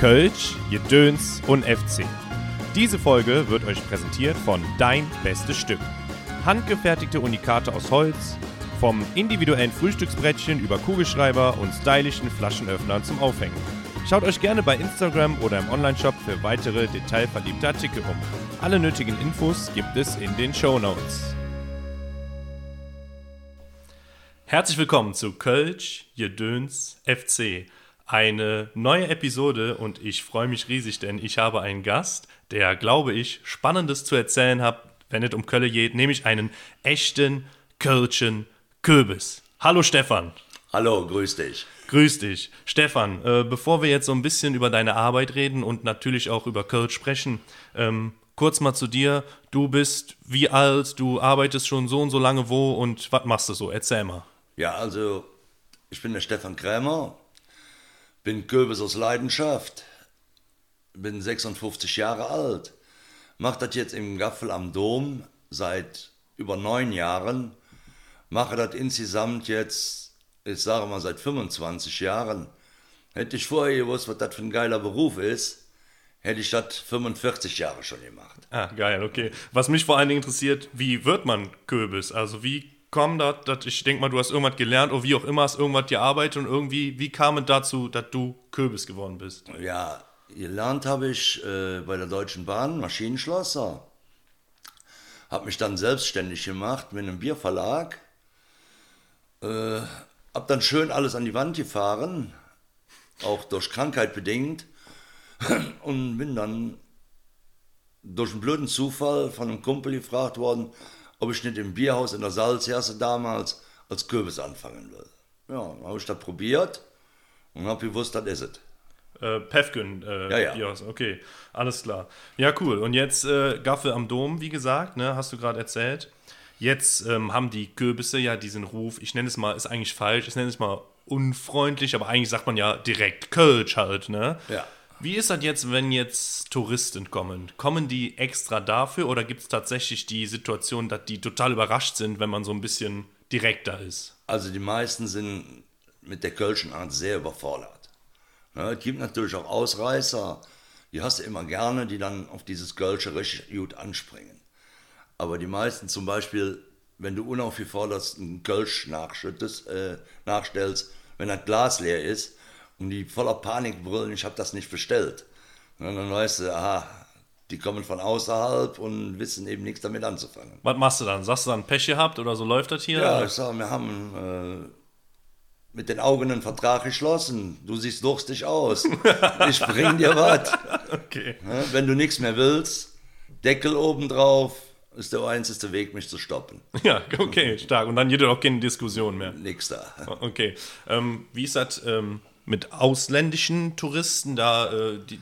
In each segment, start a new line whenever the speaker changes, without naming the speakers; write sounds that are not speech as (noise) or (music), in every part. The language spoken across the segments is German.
Kölsch, Jedöns und FC. Diese Folge wird euch präsentiert von Dein Bestes Stück. Handgefertigte Unikate aus Holz, vom individuellen Frühstücksbrettchen über Kugelschreiber und stylischen Flaschenöffnern zum Aufhängen. Schaut euch gerne bei Instagram oder im Onlineshop für weitere detailverliebte Artikel um. Alle nötigen Infos gibt es in den Show Notes. Herzlich willkommen zu Kölsch, Jedöns, FC. Eine neue Episode und ich freue mich riesig, denn ich habe einen Gast, der, glaube ich, Spannendes zu erzählen hat, wenn es um Köln geht, nämlich einen echten Kölschen Köbis. Hallo Stefan.
Hallo, grüß dich.
Grüß dich. Stefan, äh, bevor wir jetzt so ein bisschen über deine Arbeit reden und natürlich auch über Kölsch sprechen, ähm, kurz mal zu dir. Du bist wie alt, du arbeitest schon so und so lange wo und was machst du so? Erzähl mal.
Ja, also ich bin der Stefan Krämer, bin Köbis aus Leidenschaft, bin 56 Jahre alt, mache das jetzt im Gaffel am Dom seit über neun Jahren, mache das insgesamt jetzt, ich sage mal, seit 25 Jahren. Hätte ich vorher gewusst, was das für ein geiler Beruf ist, hätte ich das 45 Jahre schon gemacht.
Ah, geil, okay. Was mich vor allen Dingen interessiert, wie wird man Köbis? Also wie kommt das, dass ich denke mal, du hast irgendwas gelernt oder wie auch immer, hast irgendwas gearbeitet und irgendwie, wie kam es dazu, dass du Köbis geworden bist?
Ja, gelernt habe ich äh, bei der Deutschen Bahn, Maschinenschlosser. Habe mich dann selbstständig gemacht mit einem Bierverlag. Äh, hab dann schön alles an die Wand gefahren, auch durch Krankheit bedingt. (clears throat) Und bin dann durch einen blöden Zufall von einem Kumpel gefragt worden, ob ich nicht im Bierhaus in der Salzherse damals als Kürbis anfangen will. Ja, dann habe ich das probiert und habe gewusst, das ist es.
Äh, Pefken, äh,
Ja, ja.
Bierhaus, okay, alles klar. Ja, cool. Und jetzt äh, Gaffel am Dom, wie gesagt, ne, hast du gerade erzählt. Jetzt ähm, haben die Kürbisse ja diesen Ruf, ich nenne es mal, ist eigentlich falsch, ich nenne es mal unfreundlich, aber eigentlich sagt man ja direkt Kölsch halt, ne?
Ja.
Wie ist das jetzt, wenn jetzt Touristen kommen? Kommen die extra dafür oder gibt es tatsächlich die Situation, dass die total überrascht sind, wenn man so ein bisschen direkter ist?
Also die meisten sind mit der Kölschen Art sehr überfordert. Ne, es gibt natürlich auch Ausreißer, die hast du immer gerne, die dann auf dieses Kölsche richtig gut anspringen. Aber die meisten zum Beispiel, wenn du unaufgefordert einen Kölsch äh, nachstellst, wenn das Glas leer ist und die voller Panik brüllen, ich habe das nicht bestellt. Ne, dann weißt du, aha, die kommen von außerhalb und wissen eben nichts damit anzufangen.
Was machst du dann? Sagst du dann Pech gehabt oder so läuft das hier?
Ja, ich sag, wir haben äh, mit den Augen einen Vertrag geschlossen. Du siehst durstig aus. Ich bring dir was. (laughs)
Okay.
Wenn du nichts mehr willst, Deckel oben drauf, ist der einzige Weg, mich zu stoppen. (laughs)
Ja, okay, stark. Und dann jeder auch keine Diskussion mehr.
Nix da.
Okay. Ähm, wie ist das ähm, mit ausländischen Touristen da? Äh, die,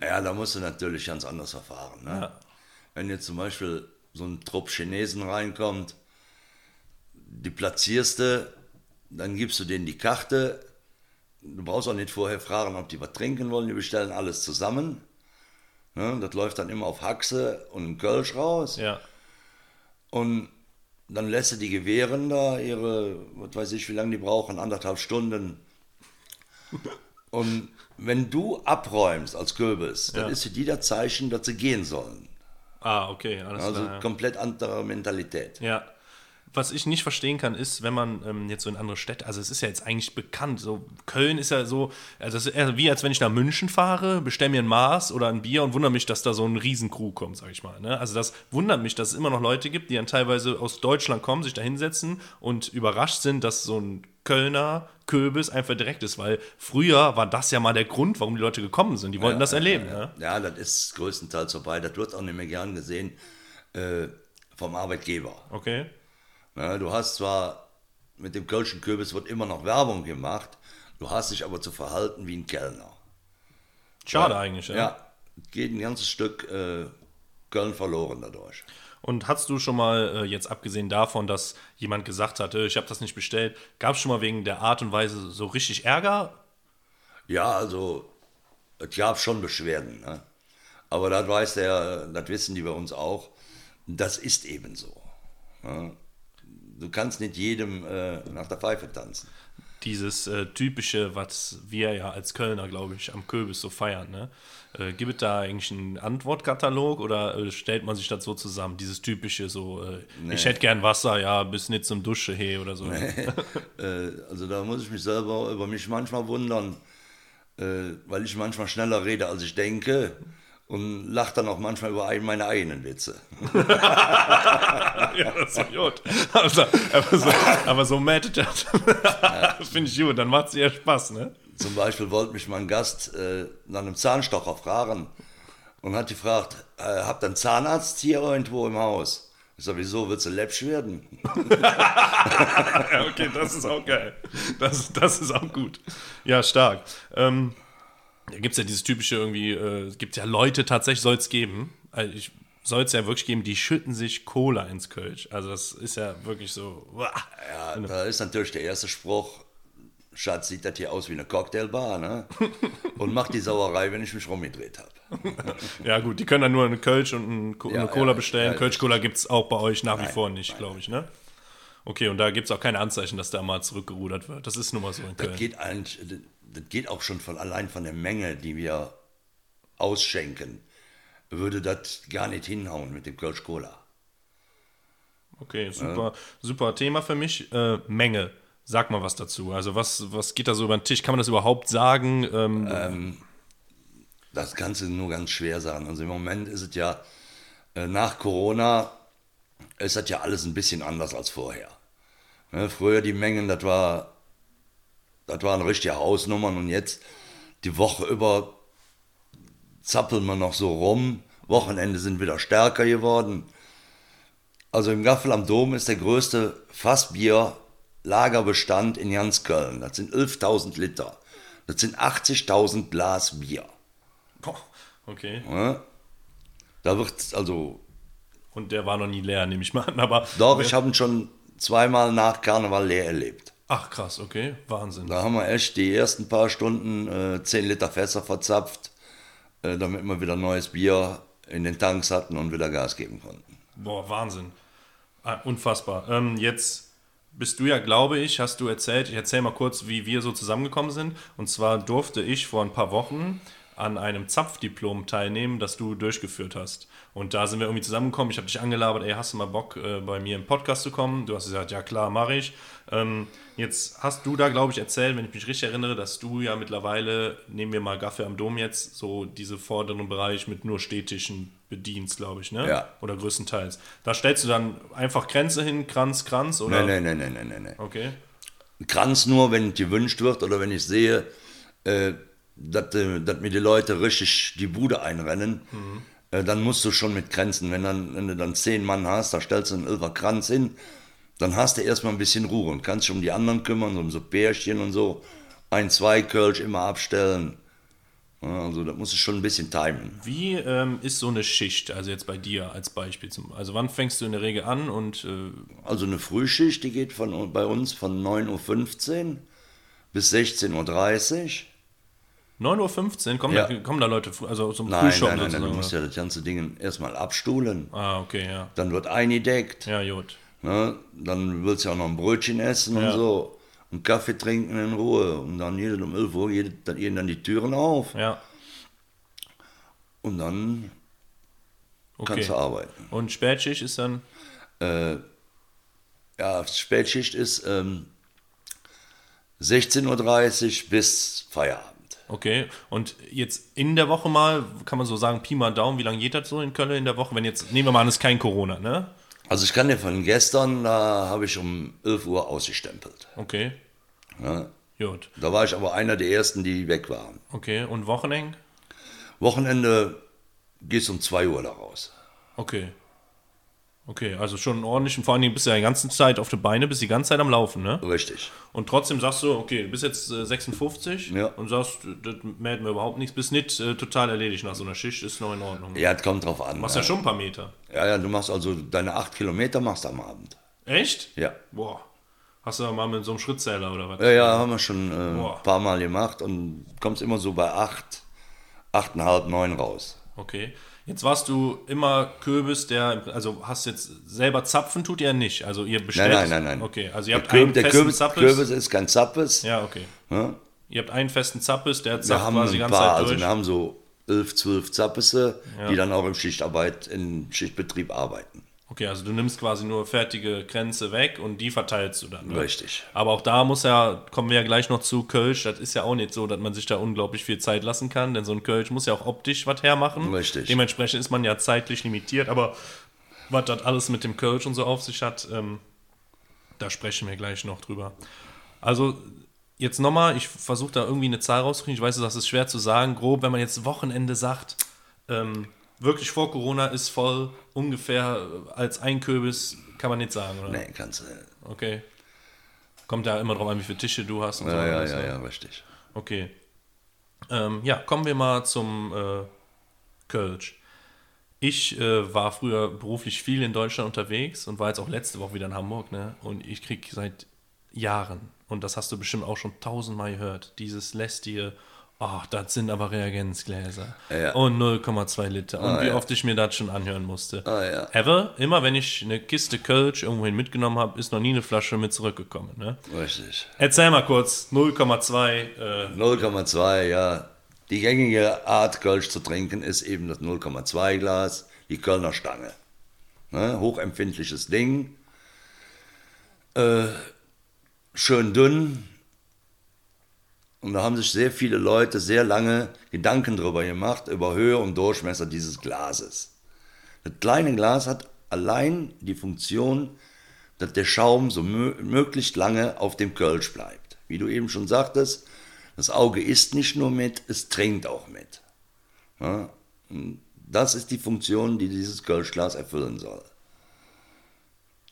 Ja, da musst du natürlich ganz anders verfahren. Ne?
Ja.
Wenn jetzt zum Beispiel so ein Trupp Chinesen reinkommt, die platzierst du, dann gibst du denen die Karte. Du brauchst auch nicht vorher fragen, ob die was trinken wollen. Die bestellen alles zusammen. Ne? Das läuft dann immer auf Haxe und Kölsch raus.
ja.
Und dann lässt du die gewähren da ihre, was weiß ich, wie lange die brauchen, anderthalb Stunden. Und wenn du abräumst als Kürbis, dann
Ja.
ist für die das Zeichen, dass sie gehen sollen.
Ah, okay, alles
Also
klar. Ja.
komplett andere Mentalität.
Ja. Was ich nicht verstehen kann, ist, wenn man ähm, jetzt so in andere Städte, also es ist ja jetzt eigentlich bekannt, so Köln ist ja so, also es ist eher wie als wenn ich nach München fahre, bestelle mir ein Maß oder ein Bier und wundere mich, dass da so ein Riesencrew kommt, sag ich mal. Ne? Also das wundert mich, dass es immer noch Leute gibt, die dann teilweise aus Deutschland kommen, sich da hinsetzen und überrascht sind, dass so ein Kölner Köbis einfach direkt ist, weil früher war das ja mal der Grund, warum die Leute gekommen sind. Die wollten das erleben. Ne?
Ja, das ist größtenteils vorbei. Das wird auch nicht mehr gern gesehen äh, vom Arbeitgeber.
Okay.
Ja, du hast zwar mit dem Kölschen Kürbis wird immer noch Werbung gemacht, du hast dich aber zu verhalten wie ein Kellner.
Schade eigentlich. Ja.
Ja, geht ein ganzes Stück äh, Köln verloren dadurch.
Und hast du schon mal, äh, jetzt abgesehen davon, dass jemand gesagt hat, ich habe das nicht bestellt, gab es schon mal wegen der Art und Weise so richtig Ärger?
Ja, also es gab schon Beschwerden. Ne? Aber das weiß der, das wissen die bei uns auch. Das ist eben so. Ne? Du kannst nicht jedem äh, nach der Pfeife tanzen.
dieses äh, typische, was wir ja als Kölner, glaube ich, am Kürbis so feiern, ne? Äh, gibt es da eigentlich einen Antwortkatalog oder äh, stellt man sich das so zusammen? Dieses typische, so, äh, ich hätte gern Wasser, ja, bis nicht zum Dusche, hey, oder so. (laughs)
Äh, also da muss ich mich selber über mich manchmal wundern, weil ich manchmal schneller rede, als ich denke und lache dann auch manchmal über ein- meine eigenen Witze. (laughs)
ja, das ist gut. Also, aber so, aber so matcht (laughs) das. finde ich gut, dann macht es eher Spaß, ne?
Zum Beispiel wollte mich mein Gast äh, nach einem Zahnstocher fragen und hat gefragt, äh, habt ihr einen Zahnarzt hier irgendwo im Haus? Ich sag, wieso, willst du läppsch werden? (laughs)
Ja, okay, das ist auch geil. Das, das ist auch gut. Ja, stark. Ähm, da gibt es ja dieses typische irgendwie, äh, es gibt ja Leute, tatsächlich soll es geben, also ich soll es ja wirklich geben, die schütten sich Cola ins Kölsch. Also das ist ja wirklich so. uah.
Ja, da ist natürlich der erste Spruch, Schatz, sieht das hier aus wie eine Cocktailbar, ne? (laughs) Und macht die Sauerei, wenn ich mich rumgedreht habe.
Ja, gut, die können dann nur eine Kölsch und ein Co-
Ja,
eine Cola
ja,
bestellen. Kölsch-Cola gibt es auch bei euch nach wie
Nein,
vor nicht, glaube ich, ne? Okay, und da gibt es auch keine Anzeichen, dass da mal zurückgerudert wird. Das ist nun mal so in Köln.
Das geht eigentlich, das geht auch schon von allein von der Menge, die wir ausschenken, würde das gar nicht hinhauen mit dem Kölsch Cola.
Okay, super, super Thema für mich. Äh, Menge. Sag mal was dazu. Also was, was geht da so über den Tisch? Kann man das überhaupt sagen? Ähm,
Das kannst du nur ganz schwer sagen. Also im Moment ist es ja äh, nach Corona, ist das ja alles ein bisschen anders als vorher. Ne, früher die Mengen, das war, das waren richtige Hausnummern und jetzt die Woche über zappeln wir noch so rum. Wochenende sind wieder stärker geworden. Also im Gaffel am Dom ist der größte Fassbier-Lagerbestand in ganz Köln. Das sind 11.000 Liter. Das sind 80.000 Glas Bier.
okay.
Ne? Da wird also,
Und der war noch nie leer, nehme ich mal an. Aber
doch, ich habe ihn schon zweimal nach Karneval leer erlebt.
ach krass, okay, Wahnsinn.
Da haben wir echt die ersten paar Stunden äh, 10 Liter Fässer verzapft, äh, damit wir wieder neues Bier in den Tanks hatten und wieder Gas geben konnten.
Boah, Wahnsinn. Ah, unfassbar. Ähm, jetzt bist du ja, glaube ich, hast du erzählt, ich erzähle mal kurz, wie wir so zusammengekommen sind. Und zwar durfte ich vor ein paar Wochen an einem Zapfdiplom teilnehmen, das du durchgeführt hast. Und da sind wir irgendwie zusammengekommen. Ich habe dich angelabert, ey, hast du mal Bock, äh, bei mir im Podcast zu kommen? Du hast gesagt, ja klar, mache ich. Ähm, jetzt hast du da, glaube ich, erzählt, wenn ich mich richtig erinnere, dass du ja mittlerweile, nehmen wir mal Kaffee am Dom jetzt, so diese vorderen Bereich mit nur Städtischen bedienst, glaube ich, ne?
Ja.
Oder größtenteils. Da stellst du dann einfach Grenze hin, Kranz, Kranz, oder?
Nein, nein, nein, nein, nein, nein.
Okay.
Kranz nur, wenn gewünscht wird oder wenn ich sehe, äh, dass, äh, dass mir die Leute richtig die Bude einrennen, äh, dann musst du schon mit Grenzen. Wenn, dann, wenn du dann zehn Mann hast, da stellst du einen Elfer Kranz hin, dann hast du erstmal ein bisschen Ruhe und kannst dich um die anderen kümmern, so um so Bärchen und so. Ein, zwei Kölsch immer abstellen. Also da musst du schon ein bisschen timen.
Wie ähm, ist so eine Schicht, also jetzt bei dir als Beispiel? Zum, also wann fängst du in der Regel an und äh,
Also eine Frühschicht, die geht von, bei uns von 9.15 Uhr bis 16.30 Uhr.
9.15 Uhr kommen,
Ja.
da, kommen da Leute, also zum
Nein,
Frühschoppen
nein, nein, nein, du musst ja das ganze Ding erstmal abstuhlen.
Ah, okay, ja.
Dann wird eingedeckt.
Ja, gut.
Ne? Dann willst du ja auch noch ein Brötchen essen
Ja.
und so. Und Kaffee trinken in Ruhe. Und dann jede um 11 Uhr jede, dann gehen dann die Türen auf.
Ja,
Und dann
okay.
kannst du arbeiten.
Und Spätschicht ist dann,
Äh, ja, Spätschicht ist ähm, 16.30 Uhr bis Feierabend.
Okay. Und jetzt in der Woche mal, kann man so sagen, Pi mal Daumen, wie lange geht das so in Köln in der Woche? Wenn jetzt, nehmen wir mal an, es ist kein Corona, ne?
Also ich kann dir von gestern, da habe ich um 11 Uhr ausgestempelt.
Okay,
Ne?
gut.
Da war ich aber einer der ersten, die weg waren.
Okay, und Wochenende?
Wochenende gehst um 2 Uhr da raus.
Okay. Okay, also schon ordentlich und vor allen Dingen bist du ja die ganze Zeit auf die Beine, bist die ganze Zeit am Laufen, ne?
Richtig.
Und trotzdem sagst du, okay, du bist jetzt äh, 56
Ja.
und sagst, das melden wir überhaupt nichts, bist nicht äh, total erledigt nach so einer Schicht, ist noch in Ordnung.
Ja, es kommt drauf an.
Machst
ja.
ja schon ein paar Meter.
ja, ja, du machst also deine 8 Kilometer machst du am Abend.
Echt?
Ja.
Boah. Hast du mal mit so einem Schrittzähler oder was?
Ja, ja, haben wir schon äh, ein paar Mal gemacht und kommst immer so bei 8, 8,5, 9 raus.
Okay. Jetzt warst du immer Kürbis, der, also hast jetzt selber zapfen tut ihr nicht. Also ihr bestellt.
Nein, nein, nein, nein.
Okay, also ihr
Der,
habt
Kür
einen
der
festen
Kürbis,
Zappes.
Kürbis ist kein Zappes.
Ja, okay.
Ja?
Ihr habt einen festen Zappes, der zapft
haben
quasi die
ein
ganze
paar,
Zeit
also
durch.
wir haben so 11, 12 Zappesse, die dann auch im Schichtarbeit, im Schichtbetrieb arbeiten.
Okay, also du nimmst quasi nur fertige Grenze weg und die verteilst du dann. Ne?
Richtig.
Aber auch da muss ja, kommen wir ja gleich noch zu Kölsch, das ist ja auch nicht so, dass man sich da unglaublich viel Zeit lassen kann, denn so ein Kölsch muss ja auch optisch was hermachen.
Richtig.
Dementsprechend ist man ja zeitlich limitiert, aber was das alles mit dem Kölsch und so auf sich hat, ähm, da sprechen wir gleich noch drüber. Also jetzt nochmal, ich versuche da irgendwie eine Zahl rauszukriegen, ich weiß, das ist schwer zu sagen, grob, wenn man jetzt Wochenende sagt, ähm, wirklich vor Corona ist voll ungefähr äh, als ein Kürbis, kann man nicht sagen, oder?
Nee, kannst du.
Okay. Kommt ja immer drauf an, wie viele Tische du hast und so.
Ja, ja,
alles,
ja,
ne?
ja, richtig.
Okay. Ähm, ja, kommen wir mal zum äh, Kölsch. Ich äh, war früher beruflich viel in Deutschland unterwegs und war jetzt auch letzte Woche wieder in Hamburg, ne? Und ich krieg seit Jahren, und das hast du bestimmt auch schon tausendmal gehört, dieses lästige, ach, das sind aber Reagenzgläser.
Ja.
Und 0,2 Liter. Und
Ah,
wie
ja.
oft ich mir das schon anhören musste.
Ah, ja.
Ever, immer wenn ich eine Kiste Kölsch irgendwohin mitgenommen habe, ist noch nie eine Flasche mit zurückgekommen. Ne?
Richtig.
Erzähl mal kurz, 0,2, äh,
0,2, ja. Die gängige Art, Kölsch zu trinken, ist eben das 0,2 Glas, die Kölner Stange. Ne? Hochempfindliches Ding. Äh, schön dünn. Und da haben sich sehr viele Leute sehr lange Gedanken darüber gemacht, über Höhe und Durchmesser dieses Glases. Das kleine Glas hat allein die Funktion, dass der Schaum so mö möglichst lange auf dem Kölsch bleibt. Wie du eben schon sagtest, das Auge isst nicht nur mit, es trinkt auch mit. Ja, das ist die Funktion, die dieses Kölschglas erfüllen soll.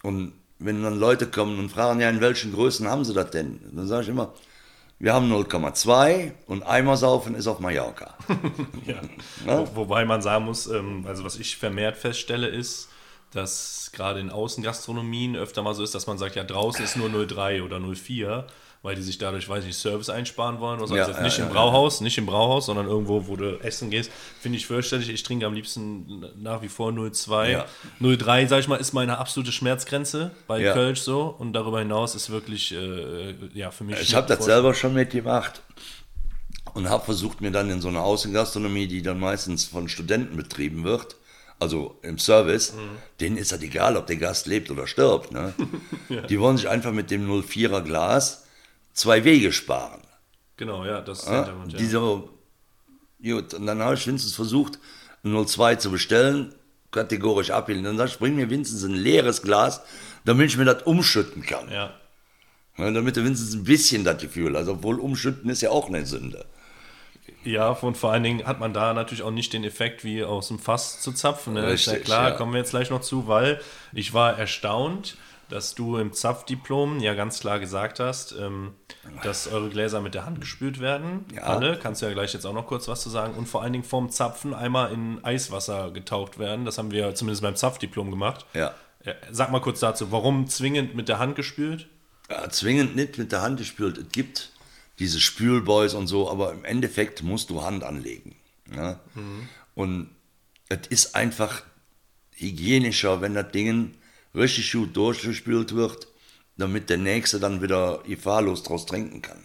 Und wenn dann Leute kommen und fragen, ja, in welchen Größen haben sie das denn? Dann sage ich immer, wir haben 0,2 und Eimer saufen ist auf Mallorca. (laughs)
Ja.
Ja.
Wo, wobei man sagen muss, ähm, also was ich vermehrt feststelle, ist, dass gerade in Außengastronomien öfter mal so ist, dass man sagt, ja, draußen ist nur 03 oder 04, weil die sich dadurch, weiß ich nicht, Service einsparen wollen. Oder so.
Ja,
also jetzt
ja,
nicht
ja,
im
ja.
Brauhaus, nicht im Brauhaus, sondern irgendwo, wo du essen gehst, finde ich fürchterlich. Ich trinke am liebsten nach wie vor 02.
Ja.
03, sag ich mal, ist meine absolute Schmerzgrenze bei
Ja.
Kölsch so. Und darüber hinaus ist wirklich, äh, ja, für mich.
Ich habe das selber schon mitgemacht und habe versucht, mir dann in so einer Außengastronomie, die dann meistens von Studenten betrieben wird, also im Service, denen ist das egal, ob der Gast lebt oder stirbt. Ne? (laughs) Die wollen sich einfach mit dem 04er Glas zwei Wege sparen.
Genau, ja, das ist
Ja?
Hintergrund, ja.
Gut, und dann habe ich wenigstens versucht, ein 02 zu bestellen, kategorisch ablehnen. Dann sag ich, bring mir wenigstens ein leeres Glas, damit ich mir das umschütten kann.
ja.
Ja, damit du wenigstens ein bisschen das Gefühl hast. Obwohl umschütten ist ja auch eine Sünde.
Ja, und vor allen Dingen hat man da natürlich auch nicht den Effekt, wie aus dem Fass zu zapfen. Ne? ist ja
Richtig,
klar,
ja.
kommen wir jetzt gleich noch zu, weil ich war erstaunt, dass du im Zapfdiplom ja ganz klar gesagt hast, ähm, dass eure Gläser mit der Hand gespült werden.
Ja.
Alle, kannst du ja gleich jetzt auch noch kurz was zu sagen. Und vor allen Dingen vorm Zapfen einmal in Eiswasser getaucht werden. Das haben wir zumindest beim Zapfdiplom gemacht.
Ja.
Sag mal kurz dazu, warum zwingend mit der Hand gespült?
ja. Zwingend nicht mit der Hand gespült. Es gibt diese Spülboys und so, aber im Endeffekt musst du Hand anlegen. Ja? Und es ist einfach hygienischer, wenn das Ding richtig gut durchgespült wird, damit der Nächste dann wieder gefahrlos draus trinken kann.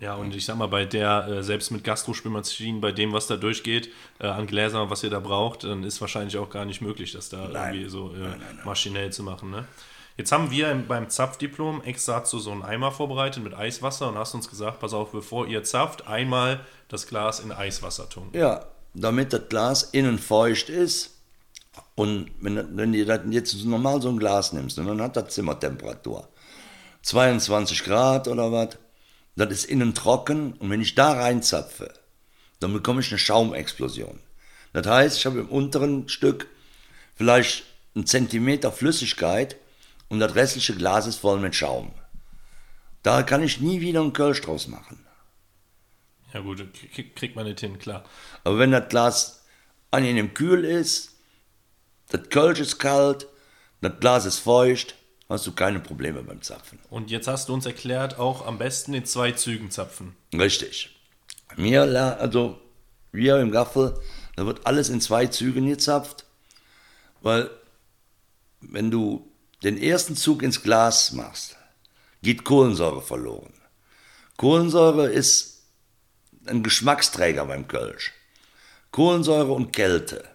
Ja, und ich sag mal, bei der, äh, selbst mit Gastrospülmaschinen, bei dem, was da durchgeht, äh, an Gläsern, was ihr da braucht, dann ist wahrscheinlich auch gar nicht möglich, das da
Nein.
irgendwie so äh, maschinell zu machen. Ne? Jetzt haben wir im, beim Zapfdiplom extra dazu so einen Eimer vorbereitet mit Eiswasser und hast uns gesagt, pass auf, bevor ihr zapft, einmal das Glas in Eiswasser tunken.
Ja, damit das Glas innen feucht ist. Und wenn, wenn du das jetzt normal so ein Glas nimmst, und dann hat das Zimmertemperatur 22 Grad oder was, das ist innen trocken und wenn ich da reinzapfe, dann bekomme ich eine Schaumexplosion. Das heißt, ich habe im unteren Stück vielleicht einen Zentimeter Flüssigkeit und das restliche Glas ist voll mit Schaum. Da kann ich nie wieder einen Kölsch draus machen.
Ja gut, krieg- kriegt man nicht hin, klar.
Aber wenn das Glas angenehm kühl ist, das Kölsch ist kalt, das Glas ist feucht, hast du keine Probleme beim Zapfen.
Und jetzt hast du uns erklärt, auch am besten in zwei Zügen zapfen.
Richtig. Wir, la- also wir im Gaffel Da wird alles in zwei Zügen gezapft, weil wenn du den ersten Zug ins Glas machst, geht Kohlensäure verloren. Kohlensäure ist ein Geschmacksträger beim Kölsch. Kohlensäure und Kälte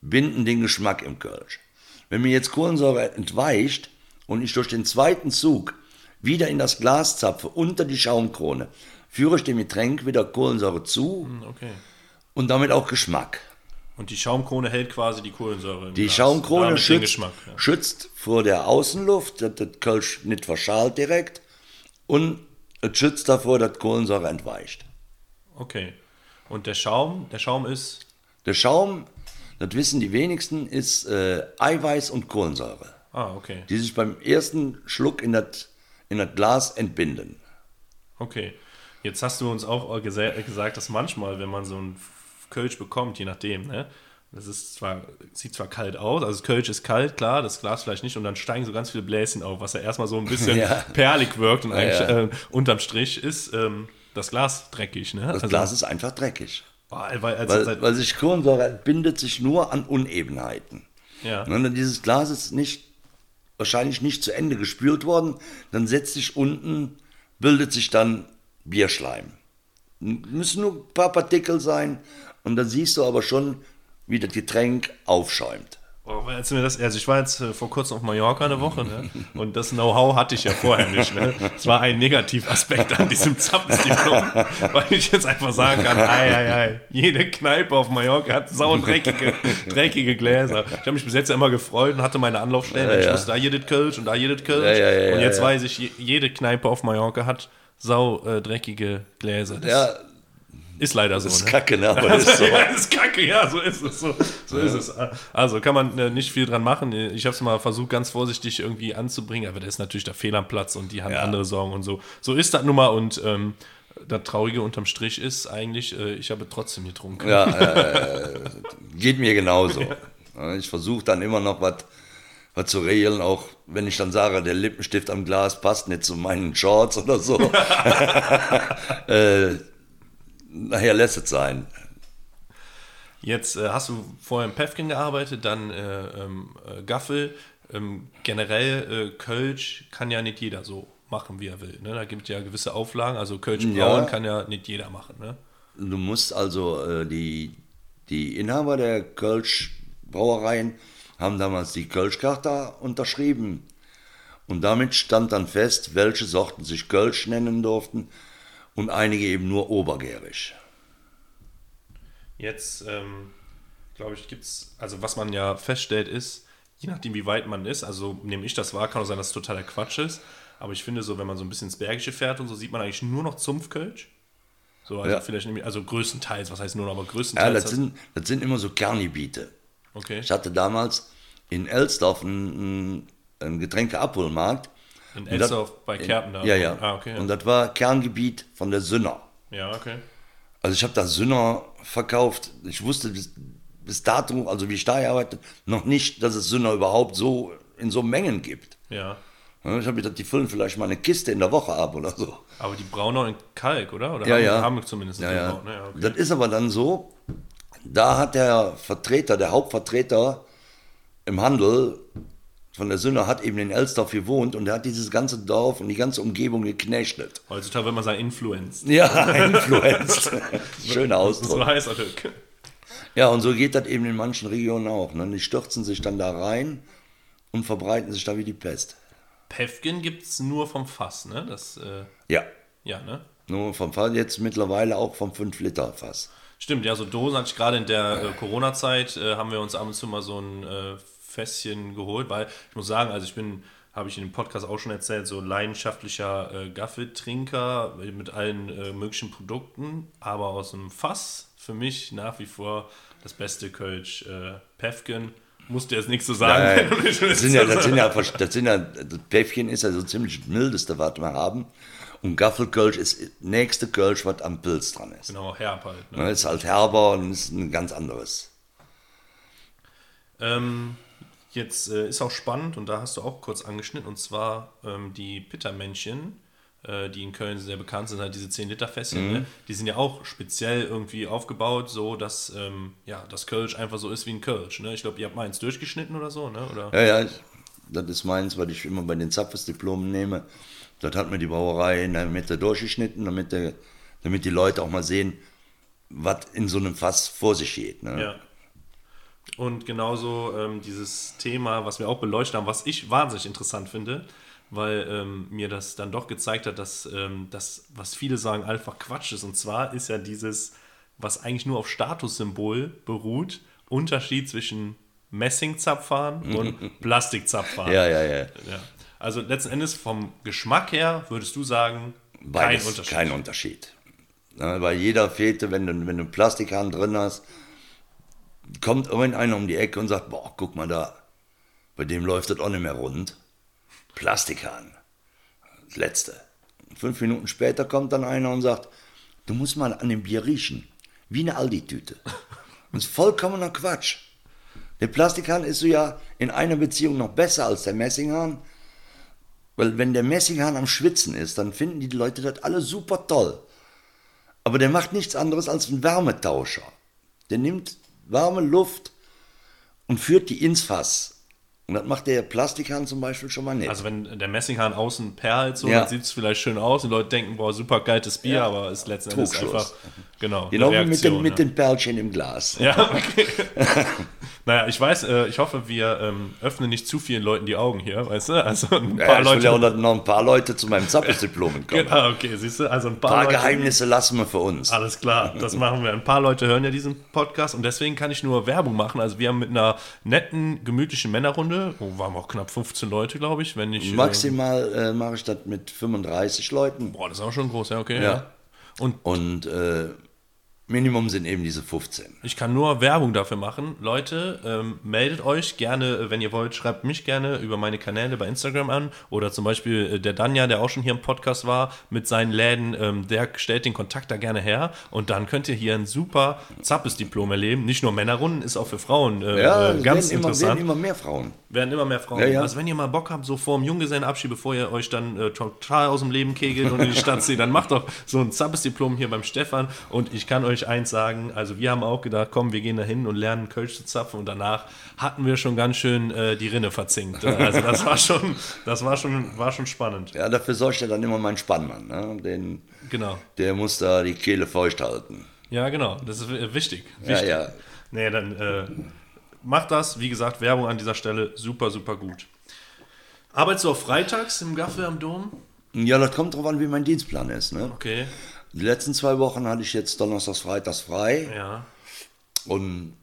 binden den Geschmack im Kölsch. Wenn mir jetzt Kohlensäure entweicht und ich durch den zweiten Zug wieder in das Glas zapfe, unter die Schaumkrone, führe ich dem Getränk wieder Kohlensäure zu
Hm, Okay.
und damit auch Geschmack.
Und die Schaumkrone hält quasi die Kohlensäure im
Die
Glas.
Schaumkrone schützt.
Ja.
schützt vor der Außenluft, dass das Kölsch nicht verschalt direkt und es schützt davor, dass Kohlensäure entweicht.
Okay. Und der Schaum, der Schaum ist.
Der Schaum, das wissen die wenigsten, ist äh, Eiweiß und Kohlensäure,
Ah, okay.
die sich beim ersten Schluck in das, in das Glas entbinden.
Okay. Jetzt hast du uns auch gesa- gesagt, dass manchmal, wenn man so ein Kölsch bekommt, je nachdem, ne? Das ist zwar, sieht zwar kalt aus, also das Kölsch ist kalt, klar, das Glas vielleicht nicht, und dann steigen so ganz viele Bläschen auf, was ja erstmal so ein bisschen (laughs)
Ja.
perlig wirkt und eigentlich
ja.
Äh, unterm Strich ist ähm, das Glas dreckig, ne?
Das Glas ist einfach dreckig.
Weil, weil,
Weil, weil sich Kohlensäure entbindet sich nur an Unebenheiten.
ja.
Und wenn dieses Glas ist nicht, wahrscheinlich nicht zu Ende gespült worden, dann setzt sich unten, bildet sich dann Bierschleim. Müssen nur ein paar Partikel sein und dann siehst du aber schon, wie das Getränk aufschäumt.
Oh, als mir das, also ich war jetzt äh, vor kurzem auf Mallorca eine Woche, ne? Und das Know-how hatte ich ja vorher nicht, ne? Es war ein Negativaspekt an diesem Zappensdiplom, (laughs) weil ich jetzt einfach sagen kann, ei, ei, ei, jede Kneipe auf Mallorca hat saudreckige, dreckige Gläser. Ich habe mich bis jetzt ja immer gefreut und hatte meine Anlaufstellen. ich
ja.
wusste, da jedes Kölsch und da jedes Kölsch.
Ja,
und jetzt weiß ich, je- jede Kneipe auf Mallorca hat sau äh, dreckige Gläser. Das
Ja,
ist leider so,
ist
ne?
kacke, ne? aber das ist so. (laughs)
ja, ist kacke, ja, so ist es. So, so ist es. Also kann man äh, nicht viel dran machen. Ich habe es mal versucht, ganz vorsichtig irgendwie anzubringen, aber da ist natürlich der Fehl am Platz und die haben
Ja.
andere Sorgen und so. So ist das nun mal und ähm, das Traurige unterm Strich ist eigentlich, äh, ich habe trotzdem getrunken.
Ja, äh, geht mir genauso. (laughs) Ja, Ich versuche dann immer noch was was zu regeln, auch wenn ich dann sage, der Lippenstift am Glas passt nicht zu meinen Shorts oder so. (laughs) äh, nachher lässt es sein.
Jetzt äh, hast du vorher im Pefkin gearbeitet, dann äh, ähm, äh, Gaffel. Ähm, generell äh, Kölsch kann ja nicht jeder so machen, wie er will. Ne? Da gibt ja gewisse Auflagen. Also Kölsch brauen
Ja.
kann ja nicht jeder machen. Ne?
Du musst also, äh, die, die Inhaber der Kölsch-Brauereien haben damals die Kölsch-Charta unterschrieben. Und damit stand dann fest, welche Sorten sich Kölsch nennen durften und einige eben nur obergärig.
Jetzt, ähm, glaube ich, gibt es, also was man ja feststellt ist, je nachdem wie weit man ist, also nehme ich das wahr, kann auch sein, dass es totaler Quatsch ist, aber ich finde so, wenn man so ein bisschen ins Bergische fährt und so, sieht man eigentlich nur noch Zumpfkölsch. So, also
Ja.
vielleicht, nämlich- also größtenteils, was heißt nur noch, aber
Ja,
größtenteils.
das
hast-
sind, das sind immer so Kerngebiete.
okay.
Ich hatte damals in Elsdorf einen, einen Getränkeabholmarkt.
In
Und das-
Elsdorf bei Kerpen da.
Ja, ja.
Ah, okay.
Und das war Kerngebiet von der Sünner.
ja, okay.
Also ich habe da Sünner verkauft. Ich wusste bis, bis dato, also wie ich da gearbeitet, noch nicht, dass es Sünner überhaupt so in so Mengen gibt.
Ja.
Ja, Ich habe gedacht, die füllen vielleicht mal eine Kiste in der Woche ab oder so.
Aber die Braunau in Kalk, oder? Oder
Ja,
haben,
ja.
haben zumindest
Ja, ja.
ne? ja okay.
Das ist aber dann so, da hat der Vertreter, der Hauptvertreter im Handel von der Sünner hat eben in Elsdorf gewohnt und der hat dieses ganze Dorf und die ganze Umgebung geknechtet.
Heutzutage wird man sagen, Influenced.
Ja, (laughs) Influenz. Schöner
So
Ausdruck. (laughs)
heißt das. okay.
Ja, und so geht das eben in manchen Regionen auch. Ne? Die stürzen sich dann da rein und verbreiten sich da wie die Pest.
Pefkin gibt es nur vom Fass, ne? Das, äh,
Ja,
ja, ne?
nur vom Fall jetzt mittlerweile auch vom 5-Liter-Fass.
Stimmt, ja, so Dosen hatte ich gerade in der äh, Corona-Zeit, äh, haben wir uns ab und zu mal so ein äh, Fässchen geholt, weil ich muss sagen, also ich bin, habe ich in dem Podcast auch schon erzählt, so leidenschaftlicher äh, Gaffeltrinker mit allen äh, möglichen Produkten, aber aus einem Fass für mich nach wie vor das beste Kölsch. Äh, Pefken, musste jetzt nichts zu sagen.
Nein, (laughs)
du
das sind ja, das sind ja, das sind ja, das Päffchen ist ja so ziemlich das mildeste, was wir haben. Und Gaffelkölsch ist das nächste Kölsch, was am Pilz dran ist.
Genau, herb halt. Ne?
Ne, ist halt herber und ist ein ganz anderes.
Ähm, jetzt äh, ist auch spannend und da hast du auch kurz angeschnitten und zwar ähm, die Pittermännchen äh, die in Köln sehr bekannt sind, halt diese 10-Liter-Fässchen,
Mhm.
ne? die sind ja auch speziell irgendwie aufgebaut, so dass ähm, ja, das Kölsch einfach so ist wie ein Kölsch. Ne? Ich glaube, ihr habt meins durchgeschnitten oder so, ne? Oder?
Ja, ja, ich- das ist meins, was ich immer bei den Zapfes-Diplomen nehme. Das hat mir die Brauerei in der Mitte durchgeschnitten, damit, der, damit die Leute auch mal sehen, was in so einem Fass vor sich geht. Ne?
Ja. Und genauso ähm, dieses Thema, was wir auch beleuchtet haben, was ich wahnsinnig interessant finde, weil ähm, mir das dann doch gezeigt hat, dass ähm, das, was viele sagen, einfach Quatsch ist. Und zwar ist ja dieses, was eigentlich nur auf Statussymbol beruht, Unterschied zwischen Messingzapfern (laughs) und Plastikzapfern.
ja, ja. ja.
Ja. Also letzten Endes vom Geschmack her würdest du sagen, kein
Beides,
Unterschied.
Kein Unterschied. Ja, bei jeder Fete, wenn du, wenn du einen Plastikhahn drin hast, kommt irgendeiner um die Ecke und sagt, boah, guck mal da, bei dem läuft das auch nicht mehr rund. Plastikhahn. Das letzte. Fünf Minuten später kommt dann einer und sagt, du musst mal an dem Bier riechen. Wie eine Aldi-Tüte. Das ist vollkommener Quatsch. Der Plastikhahn ist so ja in einer Beziehung noch besser als der Messinghahn. Weil wenn der Messinghahn am Schwitzen ist, dann finden die Leute das alle super toll. Aber der macht nichts anderes als einen Wärmetauscher. Der nimmt warme Luft und führt die ins Fass. Und das macht der Plastikhahn zum Beispiel schon mal nicht.
Also wenn der Messinghahn außen perlt, so,
Ja.
dann sieht es vielleicht schön aus. Die Leute denken, boah, super geiles Bier, aber ist letzten Endes
Trugschluss.
einfach, genau,
genau wie mit, den, mit
ja.
den Perlchen im Glas.
Ja, (laughs) okay. (laughs) naja, ich weiß, äh, ich hoffe, wir ähm, öffnen nicht zu vielen Leuten die Augen hier, weißt du? Also ein
Ja,
paar
ich will
Leute.
ja auch noch ein paar Leute zu meinem Zappelsdiplom kommen. (laughs)
genau, okay, siehst du, also ein
Ein
paar,
paar
Leute.
Geheimnisse lassen wir für uns.
Alles klar, das machen wir. Ein paar Leute hören ja diesen Podcast und deswegen kann ich nur Werbung machen. Also wir haben mit einer netten, gemütlichen Männerrunde, wo waren wir auch knapp 15 Leute, glaube ich, wenn nicht. Äh,
Maximal äh, mache ich das mit 35 Leuten.
boah, das ist auch schon groß, ja, okay.
Ja.
Und
Und äh, Minimum sind eben diese 15.
Ich kann nur Werbung dafür machen. Leute, ähm, meldet euch gerne, äh, wenn ihr wollt, schreibt mich gerne über meine Kanäle bei Instagram an. Oder zum Beispiel äh, der Danja, der auch schon hier im Podcast war, mit seinen Läden, ähm, der stellt den Kontakt da gerne her. Und dann könnt ihr hier ein super Zappes-Diplom erleben. Nicht nur Männerrunden, ist auch für Frauen äh,
Ja,
äh, ganz
werden immer,
interessant.
werden immer mehr Frauen.
werden immer mehr Frauen.
Ja, ja.
Also wenn ihr mal Bock habt, so vor dem Junggesellenabschied, bevor ihr euch dann äh, total aus dem Leben kegelt und in die Stadt zieht, dann macht doch so ein Zappes-Diplom hier beim Stefan. Und ich kann euch eins sagen, also wir haben auch gedacht, komm, wir gehen da hin und lernen Kölsch zu zapfen. Und danach hatten wir schon ganz schön äh, die Rinne verzinkt. Also das war schon, das war schon, war schon spannend.
Ja, dafür sorgt ja dann immer mein Spannmann. Ne? Den,
Genau.
der muss da die Kehle feucht halten.
Ja, genau. Das ist äh, wichtig.
Ja,
wichtig.
ja.
Nee, dann äh, macht das. Wie gesagt, Werbung an dieser Stelle super, super gut. Arbeitest du auch freitags im Gaffel am Dom?
Ja, das kommt drauf an, wie mein Dienstplan ist. Ne?
Okay.
Die letzten zwei Wochen hatte ich jetzt Donnerstags, Freitags frei.
Ja.
Und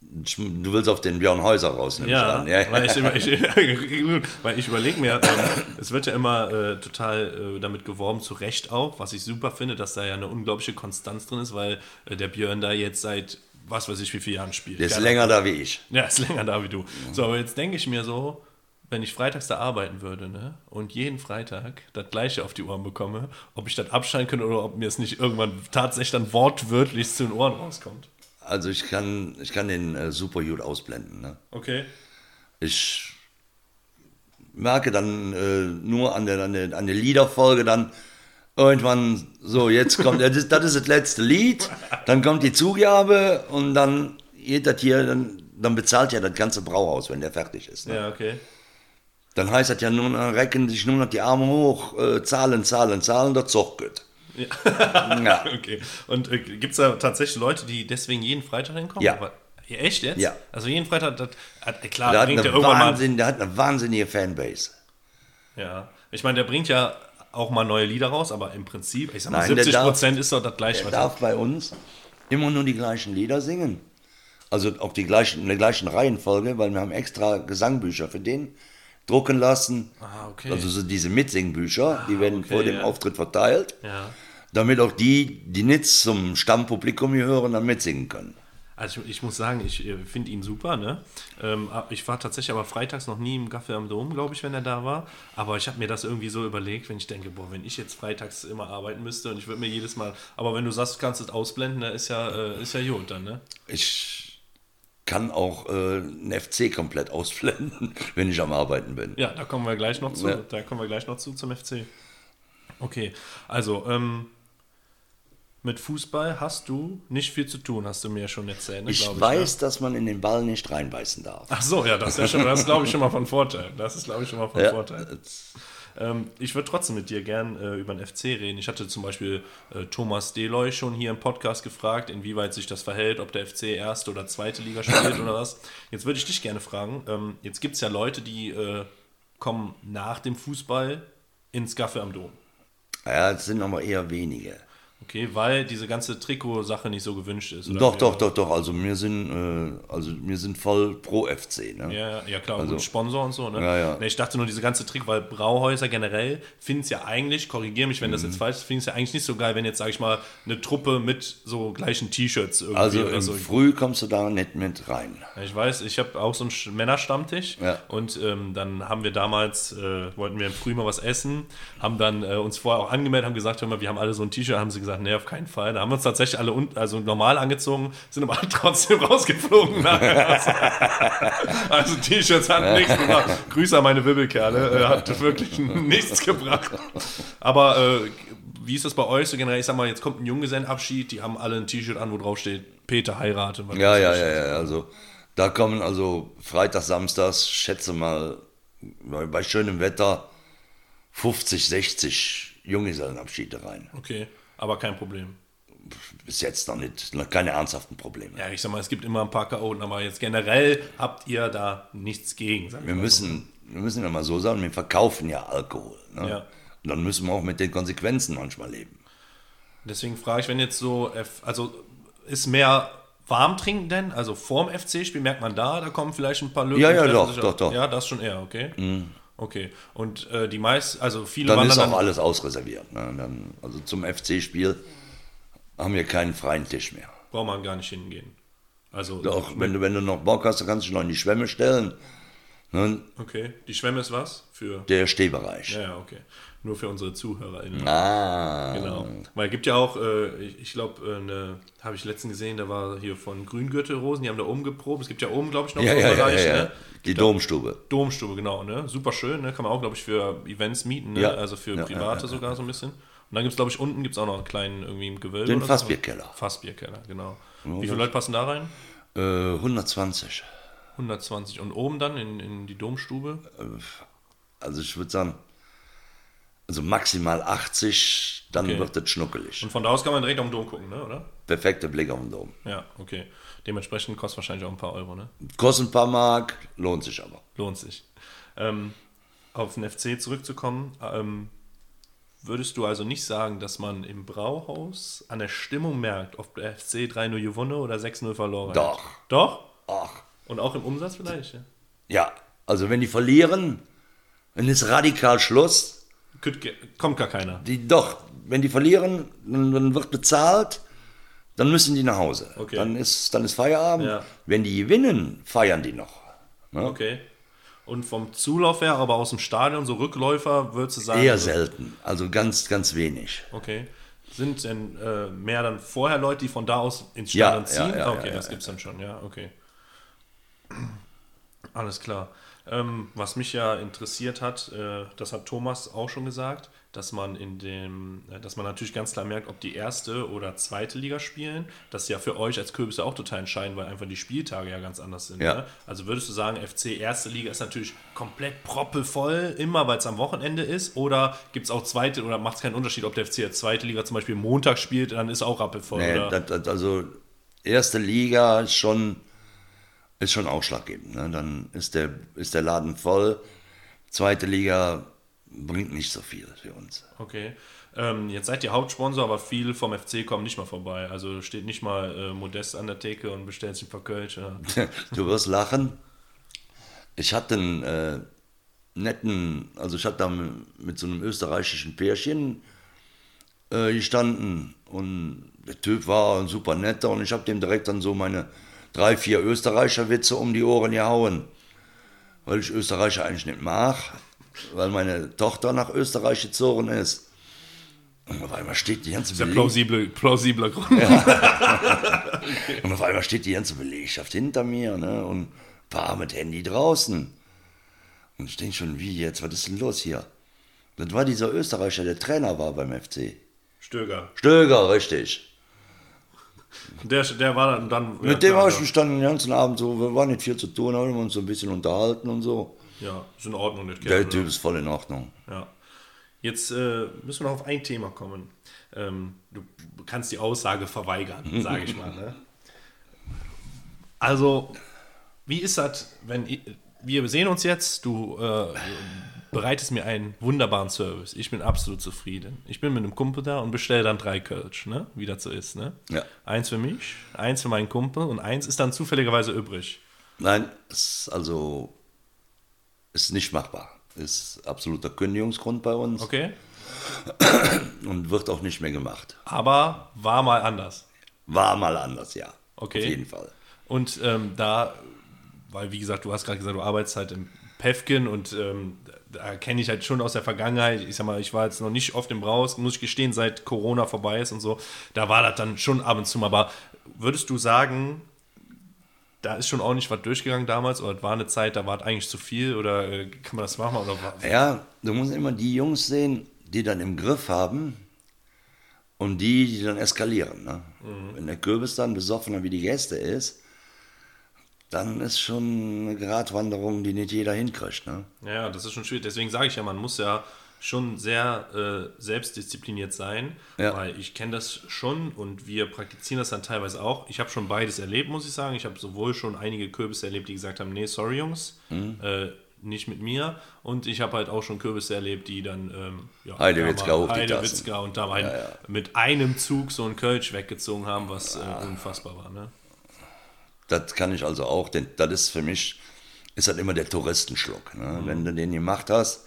du willst auf den Björn Häuser raus, nehme
Ja,
ich an.
weil ich, immer- ich, (laughs) weil ich überlege mir, ähm, es wird ja immer äh, total äh, damit geworben, zu Recht auch, was ich super finde, dass da ja eine unglaubliche Konstanz drin ist, weil äh, der Björn da jetzt seit was weiß ich wie vielen Jahren spielt.
Der ist
Keine
länger da wie ich.
Ja, ist länger da wie du. So, aber jetzt denke ich mir so, wenn ich freitags da arbeiten würde, ne, und jeden Freitag das gleiche auf die Ohren bekomme, ob ich das abschneiden könnte oder ob mir es nicht irgendwann tatsächlich dann wortwörtlich zu den Ohren rauskommt.
Also ich kann, ich kann den äh, super gut ausblenden. Ne?
Okay.
Ich merke dann äh, nur an der, an, der, an der Liederfolge dann irgendwann so, jetzt kommt, das ist, das ist das letzte Lied, dann kommt die Zugabe und dann geht das hier, dann, dann bezahlt ja das ganze Brauhaus, wenn der fertig ist. Ne?
Ja, okay.
Dann heißt das ja nur, noch, recken sich nur noch die Arme hoch, äh, zahlen, zahlen, zahlen, der Zug geht. Ja. (laughs)
Okay. Und äh, gibt es da tatsächlich Leute, die deswegen jeden Freitag hinkommen?
Ja.
Aber, ja, echt jetzt?
Ja.
Also jeden Freitag, das, hat- äh, klar,
Der hat,
bringt
eine
er irgendwann mal.
Wahnsinn, der hat eine wahnsinnige Fanbase.
Ja. Ich meine, der bringt ja auch mal neue Lieder raus, aber im Prinzip, ich sag mal,
Nein, der
70
darf-
Prozent ist doch das gleiche.
Er
was-
darf bei uns immer nur die gleichen Lieder singen. Also auch die gleichen, in der gleichen Reihenfolge, weil wir haben extra Gesangbücher für den drucken lassen.
Ah, okay.
Also so diese Mitsingbücher, die werden
okay,
vor dem
ja.
Auftritt verteilt,
ja.
damit auch die, die nicht zum Stammpublikum gehören, dann mitsingen können.
Also ich, ich muss sagen, ich äh, finde ihn super, ne? Ähm, ich war tatsächlich aber freitags noch nie im Gaffel am Dom, glaube ich, wenn er da war. Aber ich habe mir das irgendwie so überlegt, wenn ich denke, boah, wenn ich jetzt freitags immer arbeiten müsste und ich würde mir jedes Mal. Aber wenn du sagst, du kannst es ausblenden, da ist ja, äh, ist ja gut dann, ne?
Ich kann auch äh, einen FC komplett ausblenden, (laughs) wenn ich am Arbeiten bin.
Ja, da kommen wir gleich noch zu.
Ja.
Da kommen wir gleich noch zu zum FC. Okay, also ähm, mit Fußball hast du nicht viel zu tun, hast du mir schon erzählt. Ne,
Ich
glaub
weiß, dass man in den Ball nicht reinbeißen darf.
Ach so, ja, das ist ja schon, das glaube ich, schon mal von Vorteil. Das ist, glaube ich, schon mal von
Ja,
Vorteil. Ähm, ich würde trotzdem mit dir gern äh, über den FC reden. Ich hatte zum Beispiel äh, Thomas Deloy schon hier im Podcast gefragt, inwieweit sich das verhält, ob der FC erste oder zweite Liga spielt oder was. Jetzt würde ich dich gerne fragen. Ähm, jetzt gibt es ja Leute, die äh, kommen nach dem Fußball ins Gaffe am Dom.
Ja, es sind aber eher wenige.
Okay, weil diese ganze Trikot-Sache nicht so gewünscht ist. oder
Doch, doch, doch, doch. Also wir sind, äh, also wir sind voll pro FC. Ne?
Ja, ja klar, und Sponsor und so, ne?
Ja, ja.
Ich dachte nur, diese ganze Trick, weil Brauhäuser generell finden es ja eigentlich, korrigiere mich, wenn das
Mhm.
jetzt falsch ist, finden es ja eigentlich nicht so geil, wenn jetzt, sage ich mal, eine Truppe mit so gleichen T-Shirts irgendwie
Also
oder so.
Früh kommst du da nicht mit rein.
Ich weiß, ich habe auch so einen Sch- Männerstammtisch
Ja.
und ähm, dann haben wir damals, äh, wollten wir im Früh mal was essen, haben dann äh, uns vorher auch angemeldet, haben gesagt, hör mal, wir haben alle so ein T-Shirt, haben sie gesagt, nee, auf keinen Fall. Da haben wir uns tatsächlich alle un also normal angezogen, sind aber (laughs) trotzdem rausgeflogen (laughs) also T-Shirts hatten nichts gebracht. Grüße an meine Wibbelkerle, äh, hat wirklich (laughs) nichts gebracht. Aber äh, wie ist das bei euch so generell? Ich sag mal, jetzt kommt ein Junggesellenabschied, die haben alle ein T-Shirt an, wo drauf steht, Peter heirate.
Ja, ja, ja, ja. Also da kommen also Freitag, Samstags, schätze mal, bei, bei schönem Wetter 50, 60 Junggesellenabschiede rein.
Okay, aber kein Problem.
Bis jetzt noch nicht, noch keine ernsthaften Probleme.
Ja, ich sag mal, es gibt immer ein paar Chaoten, aber jetzt generell habt ihr da nichts gegen.
Wir
mal so.
müssen, wir müssen ja mal so sagen, wir verkaufen ja Alkohol. Ne?
Ja.
Und dann müssen wir auch mit den Konsequenzen manchmal leben.
Deswegen frage ich, wenn jetzt so, also ist mehr warm trinken denn? Also vorm FC-Spiel merkt man da, da kommen vielleicht ein paar Lücken.
Ja, ja, doch, doch, doch. Mhm.
Ja, das schon eher, okay. Okay. Und äh, die meisten, also viele
Dann ist auch
dann,
alles ausreserviert. Ne? Dann, also zum FC-Spiel haben wir keinen freien Tisch mehr.
braucht man gar nicht hingehen. Also,
Doch, wenn du, wenn du noch Bock hast, dann kannst du dich noch in die Schwemme stellen. Ne?
okay. Die Schwemme ist was? Für.
Der Stehbereich.
Ja, okay. Nur für unsere ZuhörerInnen.
Ah.
Genau. Weil es gibt ja auch, äh, ich, ich glaube, äh, eine habe ich letztens gesehen, da war hier von Grüngürtelrosen, die haben da oben geprobt. Es gibt ja oben, glaube ich, noch
Ja,
so einen
ja, ja,
Bereich,
ja, ja.
ne?
Die Domstube.
Domstube, genau, ne? Super schön, ne? Kann man auch, glaube ich, für Events mieten, ne? Also für Private sogar so ein bisschen. Und dann gibt es, glaube ich, unten gibt es auch noch einen kleinen irgendwie im Gewölbe.
Den
oder so.
Fassbierkeller.
Fassbierkeller, genau. Wie viele Leute passen da rein?
Äh, 120.
120. Und oben dann in, in die Domstube?
Also ich würde sagen, also maximal 80, dann
Okay.
wird es schnuckelig.
Und von da aus kann man direkt auf den Dom gucken, ne? Oder?
Perfekter Blick auf den Dom.
Ja, okay. Dementsprechend kostet wahrscheinlich auch ein paar Euro, ne?
Kostet ein paar Mark, lohnt sich aber.
Lohnt sich. Ähm, auf den FC zurückzukommen, ähm, würdest du also nicht sagen, dass man im Brauhaus an der Stimmung merkt, ob der FC 3-0 gewonnen oder 6-0 verloren hat?
Doch.
Doch?
Ach,
Und auch im Umsatz vielleicht? Ja.
ja, also wenn die verlieren, dann ist radikal Schluss.
Kommt gar keiner.
Die, doch, wenn die verlieren, dann, dann wird bezahlt, dann müssen die nach Hause.
Okay.
Dann, ist, dann ist Feierabend.
Ja.
Wenn die gewinnen, feiern die noch. Ne?
Okay. Und vom Zulauf her, aber aus dem Stadion, so Rückläufer, würdest du sagen?
Eher
so-
selten, also ganz, ganz wenig.
Okay. Sind denn äh, mehr dann vorher Leute, die von da aus ins Stadion
ja,
ziehen?
ja,
okay,
ja,
das
ja,
gibt's dann schon, ja, okay. (clears throat) Alles klar. Ähm, was mich ja interessiert hat, äh, das hat Thomas auch schon gesagt, dass man in dem, äh, dass man natürlich ganz klar merkt, ob die erste oder zweite Liga spielen. Das ist ja für euch als Kürbisse auch total entscheidend, weil einfach die Spieltage ja ganz anders sind.
Ja.
Ne? Also würdest du sagen, FC erste Liga ist natürlich komplett proppevoll, immer weil es am Wochenende ist? Oder gibt es auch zweite, oder macht es keinen Unterschied, ob der FC jetzt zweite Liga zum Beispiel Montag spielt, dann ist auch rappelvoll?
Nee, das, das, also erste Liga ist schon, ist schon ausschlaggebend. Ne? Dann ist der, ist der Laden voll. Zweite Liga bringt nicht so viel für uns.
Okay. Ähm, jetzt seid ihr Hauptsponsor, aber viel vom FC kommen nicht mal vorbei. Also steht nicht mal äh, Modest an der Theke und bestellt sich ein paar Kölsch. (laughs)
Du wirst lachen. Ich hatte einen äh, netten, also ich hatte da mit so einem österreichischen Pärchen äh, gestanden und der Typ war ein super netter und ich habe dem direkt dann so meine drei, vier Österreicher-Witze um die Ohren gehauen, weil ich Österreicher eigentlich nicht mag, weil meine Tochter nach Österreich gezogen ist. Und auf einmal steht die ganze
Der
Beleg-
plausible, plausibler Grund. (laughs) (laughs)
und auf einmal steht die ganze Belegschaft hinter mir ne? und ein paar mit Handy draußen. Und ich denke schon, wie jetzt, was ist denn los hier? Das war dieser Österreicher, der Trainer war beim FC.
Stöger.
Stöger, richtig.
Der, der war dann. dann
Mit dem habe ich mich dann den ganzen Abend so, wir waren nicht viel zu tun, haben uns so ein bisschen unterhalten und so.
Ja, ist in Ordnung, das
Der Typ ist voll in Ordnung.
Ja. Jetzt äh, müssen wir noch auf ein Thema kommen. Ähm, du kannst die Aussage verweigern, (laughs) sage ich mal. Ne? Also, wie ist das, wenn ich, wir sehen uns jetzt, du äh, bereitest mir einen wunderbaren Service. Ich bin absolut zufrieden. Ich bin mit einem Kumpel da und bestelle dann drei Kölsch, ne? wie das so ist. Ne?
Ja.
Eins für mich, eins für meinen Kumpel und eins ist dann zufälligerweise übrig.
Nein, ist also ist nicht machbar. Ist absoluter Kündigungsgrund bei uns
Okay? (clears throat)
und wird auch nicht mehr gemacht.
Aber war mal anders.
War mal anders, ja.
Okay.
Auf jeden Fall.
Und ähm, da, weil wie gesagt, du hast gerade gesagt, du arbeitest halt im Pefken und ähm, da kenne ich halt schon aus der Vergangenheit, ich sag mal, ich war jetzt noch nicht oft im Braus, muss ich gestehen, seit Corona vorbei ist und so, da war das dann schon ab und zu mal, aber würdest du sagen, da ist schon auch nicht was durchgegangen damals? Oder war eine Zeit, da war es eigentlich zu viel? Oder äh, kann man das machen? Oder
Ja, du musst immer die Jungs sehen, die dann im Griff haben und die, die dann eskalieren. Ne? Wenn der Kürbis dann besoffener wie die Gäste ist, dann ist schon eine Gratwanderung, die nicht jeder hinkriegt. Ne?
Ja, das ist schon schwierig. Deswegen sage ich ja, man muss ja schon sehr äh, selbstdiszipliniert sein,
Ja.
weil ich kenne das schon und wir praktizieren das dann teilweise auch. Ich habe schon beides erlebt, muss ich sagen. Ich habe sowohl schon einige Kürbisse erlebt, die gesagt haben, nee, sorry Jungs,
Mhm.
äh, nicht mit mir. Und ich habe halt auch schon Kürbisse erlebt, die dann ähm, ja,
Heidewitzka
da. Heidewitzka und da ein, mit einem Zug so einen Kölsch weggezogen haben, was äh, unfassbar war. Ne?
Das kann ich also auch, denn das ist für mich, ist halt immer der Touristenschluck. Ne? Wenn du den gemacht hast,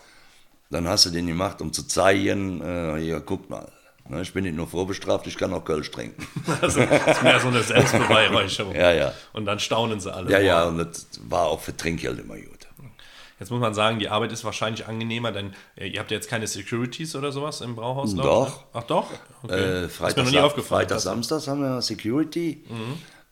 dann hast du den gemacht, um zu zeigen, äh, hier, guck mal. Ne? Ich bin nicht nur vorbestraft, ich kann auch Kölsch trinken. (laughs)
Also das ist mehr so eine Selbstbeweihräucherung.
Ja, ja.
Und dann staunen sie alle.
Ja, ja, und das war auch für Trinkgeld immer gut.
Jetzt muss man sagen, die Arbeit ist wahrscheinlich angenehmer, denn äh, ihr habt ja jetzt keine Securities oder sowas im Brauhaus. ich,
Doch.
ne? Ach doch? Okay.
Äh,
ist
Freitag,
mir noch nie aufgefallen.
Freitag, Samstags haben wir Security.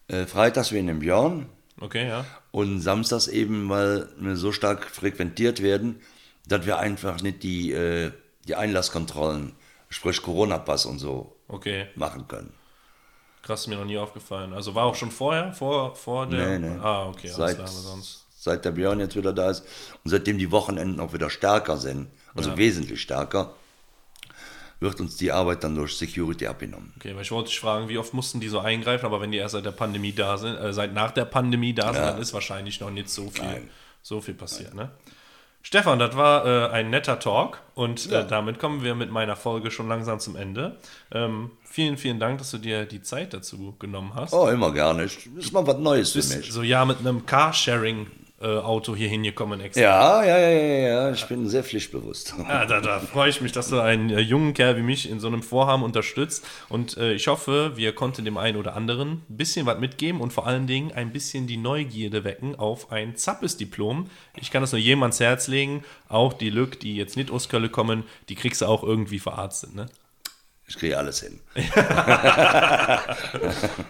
Äh, Freitags wegen dem Björn.
Okay, ja.
Und samstags eben, weil wir so stark frequentiert werden, dass wir einfach nicht die, äh, die Einlasskontrollen, sprich Corona-Pass und so,
Okay.
machen können.
Krass, mir noch nie aufgefallen. Also war auch schon vorher, vor, vor der.
Nee, nee.
Ah, okay, alles
Seit, seit der Björn jetzt wieder da ist und seitdem die Wochenenden auch wieder stärker sind, also wesentlich stärker, wird uns die Arbeit dann durch Security abgenommen.
Okay, weil ich wollte dich fragen, wie oft mussten die so eingreifen, aber wenn die erst seit der Pandemie da sind, äh, seit nach der Pandemie da sind,
Ja.
dann ist wahrscheinlich noch nicht so viel,
Nein.
so viel passiert, ne? Stefan, das war äh, ein netter Talk und äh, damit kommen wir mit meiner Folge schon langsam zum Ende. Ähm, vielen, vielen Dank, dass du dir die Zeit dazu genommen hast.
Oh, immer gerne. Ist mal was Neues für mich.
so ja mit einem Carsharing-Auto hier hingekommen extra.
Ja, ja, ja, ja, ja. Ich bin sehr pflichtbewusst. (laughs)
Ja, da, da freue ich mich, dass du einen äh, jungen Kerl wie mich in so einem Vorhaben unterstützt. Und äh, ich hoffe, wir konnten dem einen oder anderen ein bisschen was mitgeben und vor allen Dingen ein bisschen die Neugierde wecken auf ein Zappes-Diplom. Ich kann das nur jedem ans Herz legen. Auch die Lück, die jetzt nicht aus Köln kommen, die kriegst du auch irgendwie verarztet. Ne?
Ich kriege alles hin. (laughs)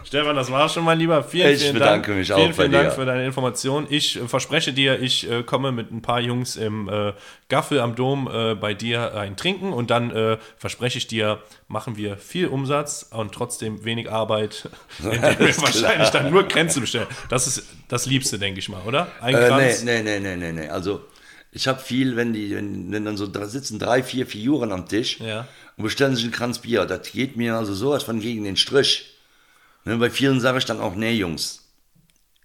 Stefan, das war's schon, mein Lieber. Vielen,
Ich
vielen
bedanke
Dank.
mich auch
vielen,
bei
vielen Dank
dir.
für deine Information. Ich äh, verspreche dir, ich äh, komme mit ein paar Jungs im äh, Gaffel am Dom äh, bei dir ein Trinken und dann äh, verspreche ich dir, machen wir viel Umsatz und trotzdem wenig Arbeit, (laughs) indem (laughs) wir wahrscheinlich dann nur Kränze bestellen. Das ist das Liebste, denke ich mal, oder? Ein
Äh,
Kranz.
nee, nee, nee, nee, nee. Also, ich habe viel, wenn die, wenn, wenn dann so da sitzen drei, vier Figuren am Tisch
Ja.
und bestellen sich einen Kranz Bier. Das geht mir also sowas von gegen den Strich. Ne, bei vielen sage ich dann auch, nee, Jungs,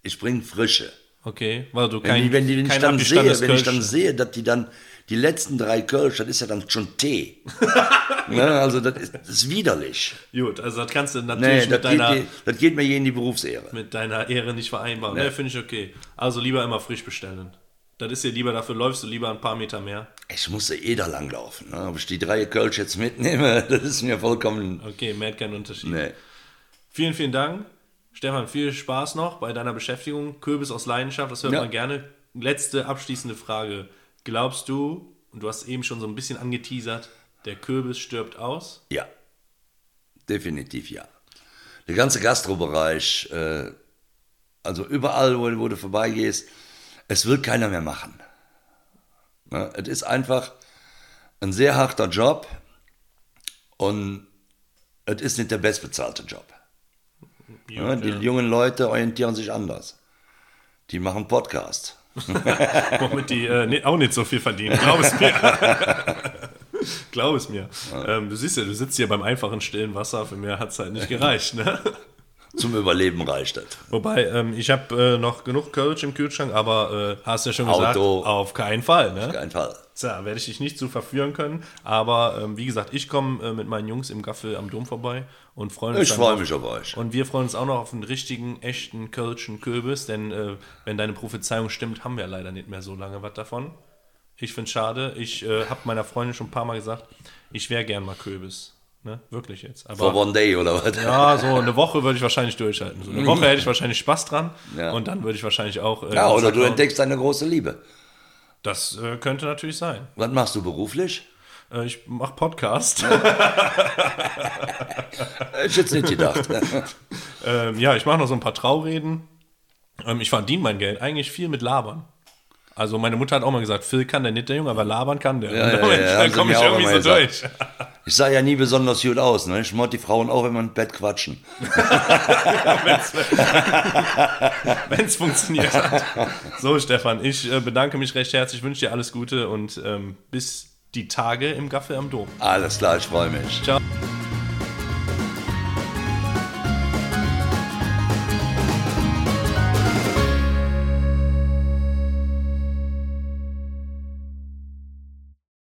ich bringe Frische.
Okay, weil du
Wenn,
kein,
die, wenn, die, wenn, ich dann sehe, wenn ich dann sehe, dass die dann die letzten drei Kölsch, das ist ja dann schon Tee. (laughs) ne, also das ist, das ist widerlich.
Gut, also das kannst du
Nee,
natürlich
das
mit,
geht,
deiner,
mir- das geht mir je in die Berufsehre.
mit deiner Ehre nicht vereinbaren. Ne, finde ich okay. Also lieber immer frisch bestellen. Das ist dir lieber, dafür läufst du lieber ein paar Meter mehr.
Ich musste eh da langlaufen. Ne? Ob ich die drei Kölsch jetzt mitnehme, (laughs) das ist mir vollkommen...
Okay, merkt keinen Unterschied.
Nee.
Vielen, vielen Dank. Stefan, viel Spaß noch bei deiner Beschäftigung. Kürbis aus Leidenschaft, das hört
Ja.
man gerne. Letzte abschließende Frage. Glaubst du, und du hast eben schon so ein bisschen angeteasert, der Kürbis stirbt aus?
Ja, definitiv ja. Der ganze Gastrobereich, äh, also überall, wo, wo du vorbeigehst, es will keiner mehr machen. Ne? Es ist einfach, ein sehr harter Job und es ist nicht der bestbezahlte Job. Ja, die jungen Leute orientieren sich anders. Die machen Podcast. (laughs)
Womit die äh, nicht, auch nicht so viel verdienen, glaub es mir. (laughs) glaub es mir. Ähm, du siehst ja, du sitzt hier beim einfachen stillen Wasser, für mehr hat es halt nicht gereicht. Ne?
Zum Überleben reicht das.
Wobei, ähm, ich habe äh, noch genug Kölsch im Kühlschrank, aber äh, hast ja schon gesagt,
Auto.
auf keinen Fall. Ne?
Auf keinen Fall.
Tja, werde ich dich nicht zu verführen können. Aber ähm, wie gesagt, ich komme äh, mit meinen Jungs im Gaffel am Dom vorbei und freuen uns
Ich freue mich auf euch.
Und wir freuen uns auch noch auf einen richtigen, echten Kölschen Kürbis, denn äh, wenn deine Prophezeiung stimmt, haben wir leider nicht mehr so lange was davon. Ich finde es schade. Ich äh, habe meiner Freundin schon ein paar Mal gesagt, ich wäre gern mal Kürbis. Ne? Wirklich jetzt.
For
Aber
one day oder was?
ja, so eine Woche würde ich wahrscheinlich durchhalten. So eine Woche hätte ich wahrscheinlich Spaß dran
Ja.
und dann würde ich wahrscheinlich auch. Äh,
Ja, oder
Rucksack
du entdeckst deine große Liebe.
Das äh, könnte natürlich sein.
Was machst du beruflich?
Äh, ich mache Podcast. (laughs)
Hätte ich jetzt nicht gedacht. (laughs)
ähm, ja, ich mache noch so ein paar Traureden. Ähm, ich verdiene mein Geld eigentlich viel mit Labern. Also meine Mutter hat auch mal gesagt, Phil kann der nicht der Junge, aber labern kann der.
Ja, ja,
dann
ja, (laughs)
dann komme ich irgendwie so
immer
durch.
Ich sah ja nie besonders gut aus. Ne? Ich mochte die Frauen auch immer im Bett quatschen. (laughs)
Wenn es funktioniert hat. So, Stefan, ich äh, bedanke mich recht herzlich, wünsche dir alles Gute und ähm, bis die Tage im Gaffel am Dom.
Alles klar, ich freue mich.
Ciao.